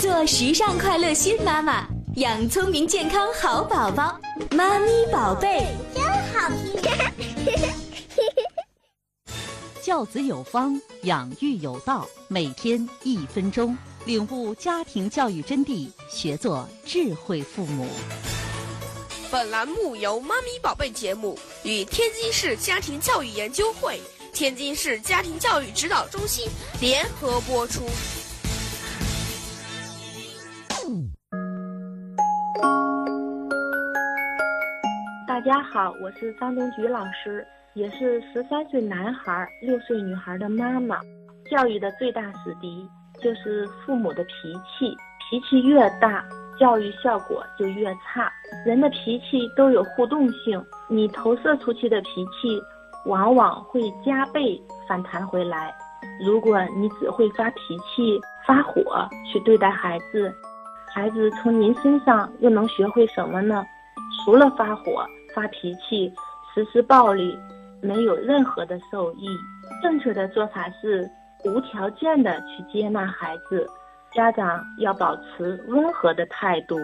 做时尚快乐新妈妈，养聪明健康好宝宝。妈咪宝贝，真好听。教子有方，养育有道，每天一分钟，领悟家庭教育真谛，学做智慧父母。本栏目由妈咪宝贝节目与天津市家庭教育研究会、天津市家庭教育指导中心联合播出。大家好，我是张东菊老师，也是十三岁男孩、六岁女孩的妈妈。教育的最大死敌就是父母的脾气，脾气越大，教育效果就越差。人的脾气都有互动性，你投射出去的脾气，往往会加倍反弹回来。如果你只会发脾气、发火去对待孩子，孩子从您身上又能学会什么呢？除了发火。发脾气、实施暴力，没有任何的受益。正确的做法是无条件的去接纳孩子，家长要保持温和的态度，